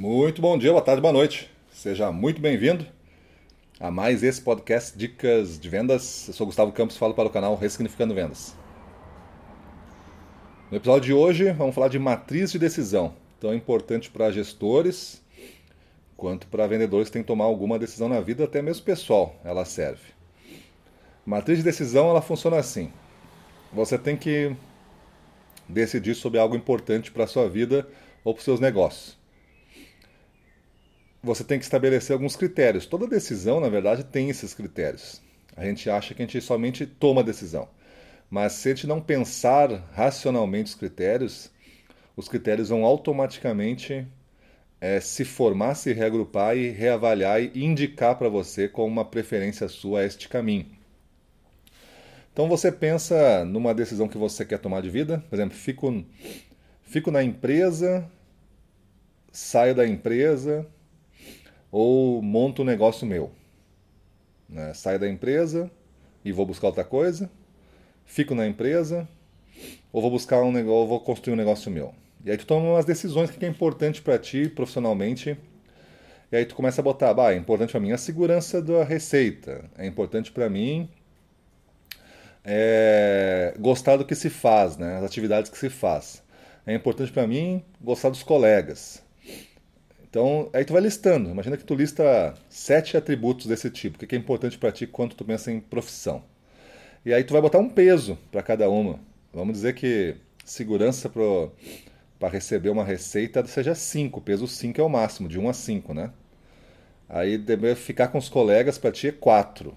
Muito bom dia, boa tarde, boa noite. Seja muito bem-vindo a mais esse podcast Dicas de Vendas. Eu sou Gustavo Campos, falo para o canal Ressignificando Vendas. No episódio de hoje, vamos falar de matriz de decisão, tão importante para gestores quanto para vendedores que têm que tomar alguma decisão na vida, até mesmo pessoal, ela serve. Matriz de decisão, ela funciona assim. Você tem que decidir sobre algo importante para a sua vida ou para os seus negócios. Você tem que estabelecer alguns critérios. Toda decisão, na verdade, tem esses critérios. A gente acha que a gente somente toma decisão. Mas se a gente não pensar racionalmente os critérios, os critérios vão automaticamente é, se formar, se reagrupar e reavaliar e indicar para você como uma preferência sua este caminho. Então você pensa numa decisão que você quer tomar de vida, por exemplo, fico, fico na empresa, saio da empresa ou monto um negócio meu. Né? Saio da empresa e vou buscar outra coisa, fico na empresa ou vou buscar um negócio, vou construir um negócio meu. E aí tu toma umas decisões que é importante para ti profissionalmente. E aí tu começa a botar, bah, é importante para mim a segurança da receita, é importante para mim é, gostar do que se faz, né? As atividades que se faz. É importante para mim gostar dos colegas. Então, aí tu vai listando. Imagina que tu lista sete atributos desse tipo. O que é importante para ti quando tu pensa em profissão. E aí tu vai botar um peso para cada uma. Vamos dizer que segurança para receber uma receita seja 5. Peso 5 é o máximo, de 1 um a 5, né? Aí ficar com os colegas para ti é 4.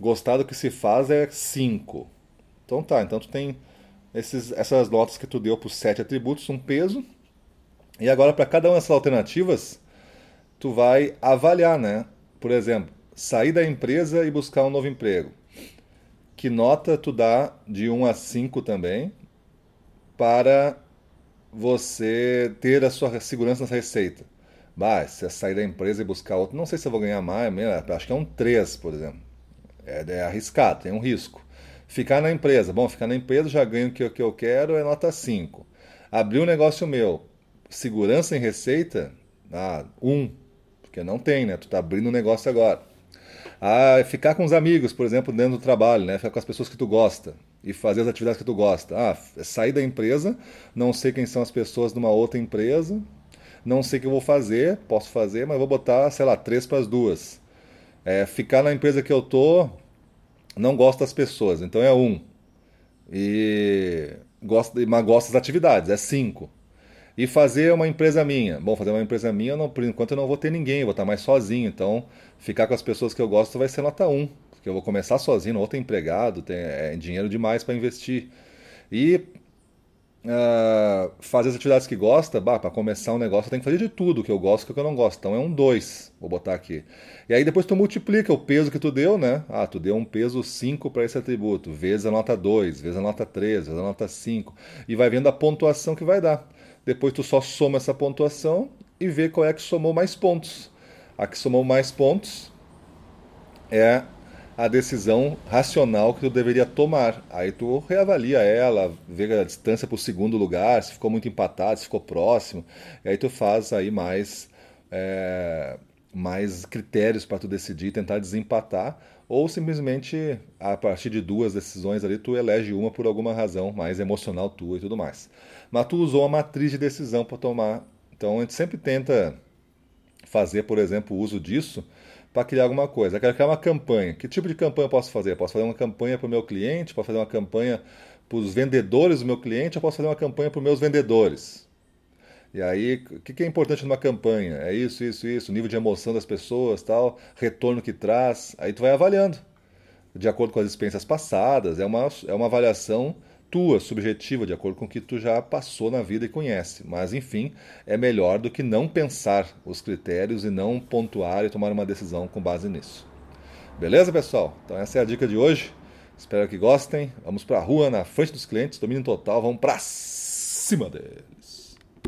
Gostar do que se faz é 5. Então tá, então tu tem esses, essas notas que tu deu para os sete atributos, um peso. E agora para cada uma dessas alternativas, tu vai avaliar, né? Por exemplo, sair da empresa e buscar um novo emprego que nota tu dá de 1 a 5 também para você ter a sua segurança nessa receita. Bah, se eu sair da empresa e buscar outro, não sei se eu vou ganhar mais, acho que é um 3, por exemplo. É, é arriscado, tem um risco. Ficar na empresa, bom, ficar na empresa já ganho o que, que eu quero, é nota 5. Abrir um negócio meu, segurança em receita, ah, 1, um, porque não tem, né? Tu tá abrindo um negócio agora. Ah, ficar com os amigos, por exemplo, dentro do trabalho, né? Ficar com as pessoas que tu gosta e fazer as atividades que tu gosta. Ah, sair da empresa, não sei quem são as pessoas de uma outra empresa, não sei o que eu vou fazer, posso fazer, mas vou botar, sei lá, três para as duas. É, ficar na empresa que eu tô, não gosto das pessoas, então é um. E gosto, mas gosto das atividades, é cinco. E fazer uma empresa minha. Bom, fazer uma empresa minha, não, por enquanto eu não vou ter ninguém, vou estar mais sozinho. Então, ficar com as pessoas que eu gosto vai ser nota 1. Porque eu vou começar sozinho, não vou ter empregado, tem é, dinheiro demais para investir. E uh, fazer as atividades que gosta, para começar um negócio eu tenho que fazer de tudo que eu gosto e que eu não gosto. Então é um 2, vou botar aqui. E aí depois tu multiplica o peso que tu deu, né? Ah, tu deu um peso 5 para esse atributo, vezes a nota 2, vezes a nota 3, vezes a nota 5. E vai vendo a pontuação que vai dar. Depois tu só soma essa pontuação e vê qual é que somou mais pontos. A que somou mais pontos é a decisão racional que tu deveria tomar. Aí tu reavalia ela, vê a distância para o segundo lugar, se ficou muito empatado, se ficou próximo. E aí tu faz aí mais, é, mais critérios para tu decidir, tentar desempatar. Ou simplesmente, a partir de duas decisões ali, tu elege uma por alguma razão mais emocional tua e tudo mais mas tu usou a matriz de decisão para tomar. Então a gente sempre tenta fazer, por exemplo, uso disso para criar alguma coisa. Eu quero criar uma campanha. Que tipo de campanha eu posso fazer? Eu posso fazer uma campanha para o meu cliente, posso fazer uma campanha para os vendedores do meu cliente, eu posso fazer uma campanha para os meus vendedores. E aí, o que é importante numa campanha? É isso, isso, isso, nível de emoção das pessoas, tal, retorno que traz. Aí tu vai avaliando, de acordo com as experiências passadas. É uma, é uma avaliação tua, subjetiva, de acordo com o que tu já passou na vida e conhece. Mas, enfim, é melhor do que não pensar os critérios e não pontuar e tomar uma decisão com base nisso. Beleza, pessoal? Então, essa é a dica de hoje. Espero que gostem. Vamos para a rua, na frente dos clientes, domínio total. Vamos para cima dele.